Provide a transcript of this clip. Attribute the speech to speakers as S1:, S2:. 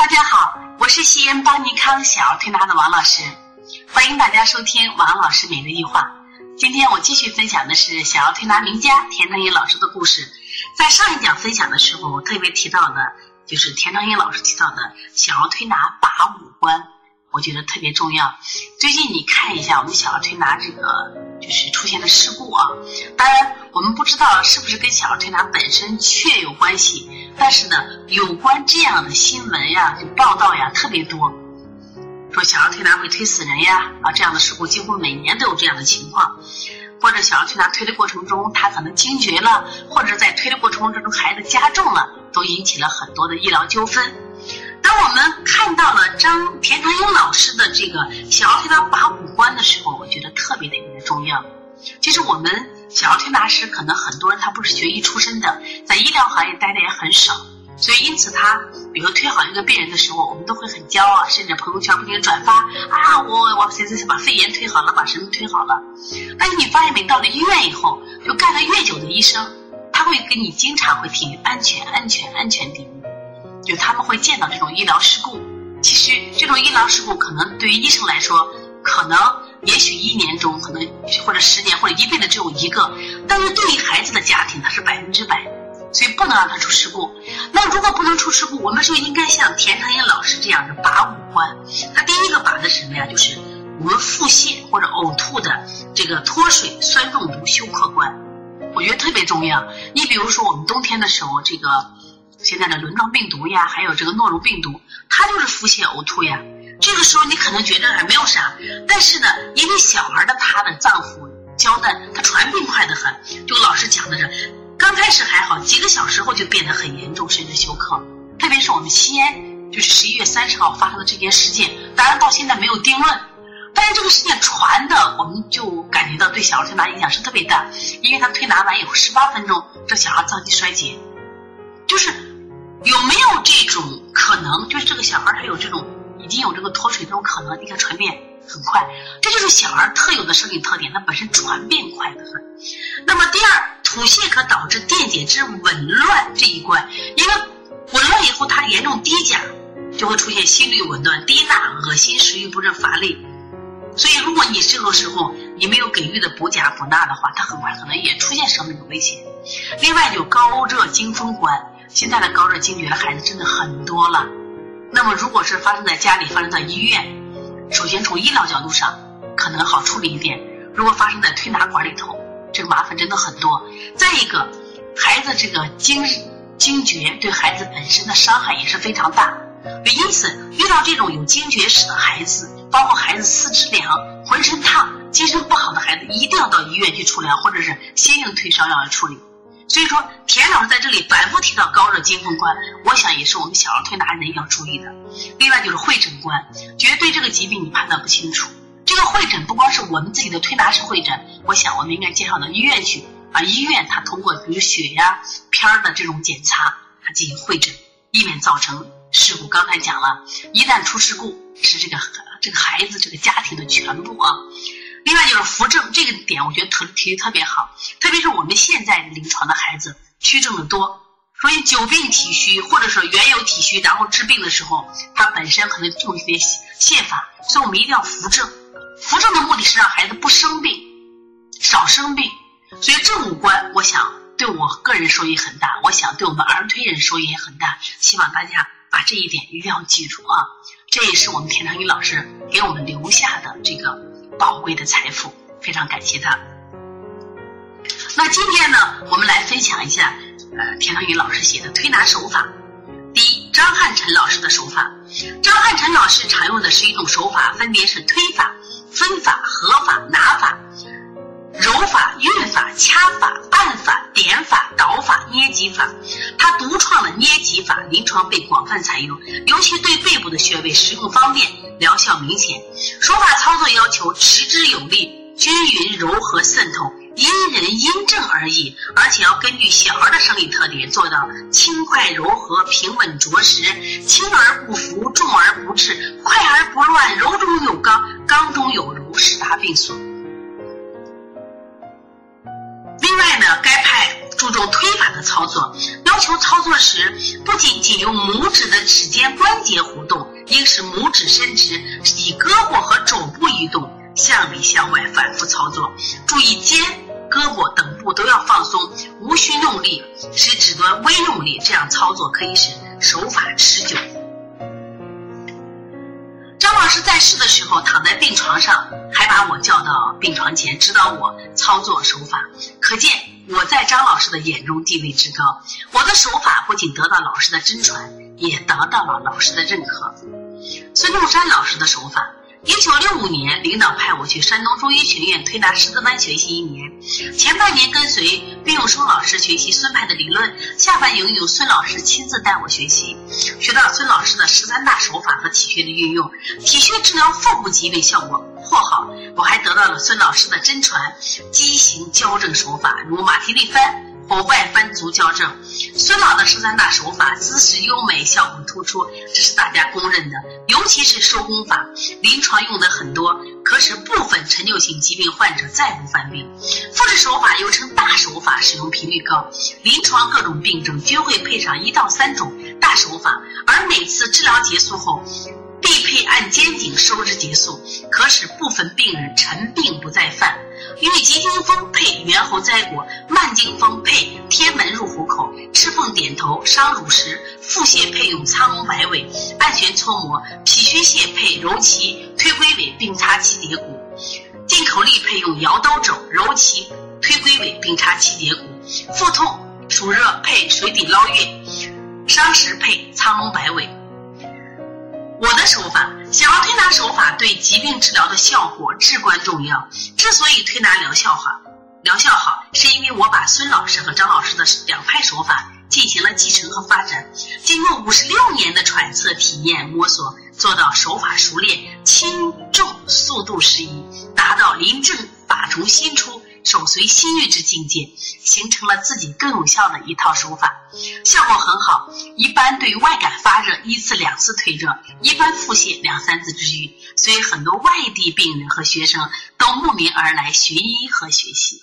S1: 大家好，我是西安邦尼康小儿推拿的王老师，欢迎大家收听王老师每日一话。今天我继续分享的是小儿推拿名家田成英老师的故事。在上一讲分享的时候，我特别提到的就是田成英老师提到的小儿推拿把五官。我觉得特别重要。最近你看一下我们小儿推拿这个就是出现的事故啊，当然我们不知道是不是跟小儿推拿本身确有关系，但是呢，有关这样的新闻呀、就报道呀特别多，说小儿推拿会推死人呀啊，这样的事故几乎每年都有这样的情况，或者小儿推拿推的过程中他可能惊厥了，或者在推的过程中孩子加重了，都引起了很多的医疗纠纷。当我们看到了张田长英老师的这个小儿推拿把五关的时候，我觉得特别特别的重要。其实我们小儿推拿师可能很多人他不是学医出身的，在医疗行业待的也很少，所以因此他比如推好一个病人的时候，我们都会很骄傲，甚至朋友圈不停转发啊，我我谁谁谁把肺炎推好了，把什么推好了。但是你发现没，到了医院以后，就干了越久的医生，他会跟你经常会提安全、安全、安全第一。就他们会见到这种医疗事故，其实这种医疗事故可能对于医生来说，可能也许一年中可能或者十年或者一辈子只有一个，但是对于孩子的家庭，它是百分之百，所以不能让他出事故。那如果不能出事故，我们就应该像田成英老师这样的把五关。他第一个把的是什么呀？就是我们腹泻或者呕吐的这个脱水、酸中毒、休克关，我觉得特别重要。你比如说我们冬天的时候，这个。现在的轮状病毒呀，还有这个诺如病毒，它就是腹泻呕吐呀。这个时候你可能觉得还没有啥，但是呢，因为小孩的他的脏腑娇嫩，他传病快得很。就老师讲的是，刚开始还好，几个小时后就变得很严重，甚至休克。特别是我们西安，就是十一月三十号发生的这件事件，当然到现在没有定论，但是这个事件传的，我们就感觉到对小儿推拿影响是特别大，因为他推拿完以后十八分钟，这小孩脏器衰竭，就是。有没有这种可能？就是这个小孩他有这种已经有这个脱水这种可能，你看传变很快，这就是小儿特有的生理特点，它本身传变快得很。那么第二，吐泻可导致电解质紊乱这一关，因为紊乱以后它严重低钾，就会出现心率紊乱、低钠、恶心、食欲不振、乏力。所以如果你这个时候你没有给予的补钾补钠的话，它很快可能也出现生命的危险。另外就高热惊风关。现在的高热惊厥的孩子真的很多了，那么如果是发生在家里，发生在医院，首先从医疗角度上可能好处理一点；如果发生在推拿馆里头，这个麻烦真的很多。再一个，孩子这个惊惊厥对孩子本身的伤害也是非常大，因此遇到这种有惊厥史的孩子，包括孩子四肢凉、浑身烫、精神不好的孩子，一定要到医院去处理，或者是先用退烧药来处理。所以说，田老师在这里反复提到高热惊风关，我想也是我们小儿推拿人要注意的。另外就是会诊关，绝对这个疾病你判断不清楚，这个会诊不光是我们自己的推拿师会诊，我想我们应该介绍到医院去，啊，医院他通过比如血呀、片儿的这种检查，他进行会诊，以免造成事故。刚才讲了，一旦出事故，是这个这个孩子这个家庭的全部啊。另外就是扶正这个点，我觉得特提的特别好，特别是我们现在临床的孩子虚症的多，所以久病体虚或者说原有体虚，然后治病的时候，它本身可能用一些泻法，所以我们一定要扶正。扶正的目的是让孩子不生病，少生病。所以这五关，我想对我个人收益很大，我想对我们儿推人收益也很大。希望大家把这一点一定要记住啊！这也是我们田长宇老师给我们留下的这个。宝贵的财富，非常感谢他。那今天呢，我们来分享一下，呃，田长云老师写的推拿手法。第一，张汉臣老师的手法。张汉臣老师常用的是一种手法，分别是推法、分法、合法、拿法、揉法、运法、掐法、按法、点法、导法、捏脊法。他独创的捏脊法，临床被广泛采用，尤其对背部的穴位使用方便。疗效明显，手法操作要求持之有力、均匀柔和渗透，因人因症而异，而且要根据小孩的生理特点做到轻快柔和、平稳着实，轻而不浮，重而不滞，快而不乱，柔中有刚，刚中有柔，十大病所。注重推法的操作，要求操作时不仅仅用拇指的指尖关节活动，应使拇指伸直，以胳膊和肘部移动，向里向外反复操作。注意肩、胳膊等部都要放松，无需用力，使指端微用力，这样操作可以使手法持久。张老师在世的时候躺在病床上，还把我叫到病床前指导我操作手法，可见我在张老师的眼中地位之高。我的手法不仅得到老师的真传，也得到了老师的认可。孙中山老师的手法。一九六五年，领导派我去山东中医学院推拿师资班学习一年，前半年跟随毕永松老师学习孙派的理论，下半年由孙老师亲自带我学习，学到孙老师的十三大手法和体穴的运用，体穴治疗腹部疾病效果颇好。我还得到了孙老师的真传，畸形矫正手法，如马蹄力翻。或外翻足矫正，孙老的十三大手法，姿势优美，效果突出，这是大家公认的。尤其是收功法，临床用的很多，可使部分陈旧性疾病患者再不犯病。复制手法又称大手法，使用频率高，临床各种病症均会配上一到三种大手法，而每次治疗结束后。必配按肩颈收之结束，可使部分病人陈病不再犯。因为急惊风配猿猴摘果，慢惊风配天门入虎口，吃凤点头伤乳石，腹泻配用苍龙摆尾，按旋搓摩；脾虚泻配揉脐推龟尾并擦七节骨，进口力配用摇刀肘揉脐推龟尾并擦七节骨。腹痛暑热配水底捞月，伤食配苍龙摆尾。我的手法，小儿推拿手法对疾病治疗的效果至关重要。之所以推拿疗效好，疗效好，是因为我把孙老师和张老师的两派手法进行了继承和发展，经过五十六年的揣测、体验、摸索，做到手法熟练、轻重速度适宜，达到临阵法从心出。手随心欲之境界，形成了自己更有效的一套手法，效果很好。一般对外感发热一次两次退热，一般腹泻两三次治愈，所以很多外地病人和学生都慕名而来学医和学习。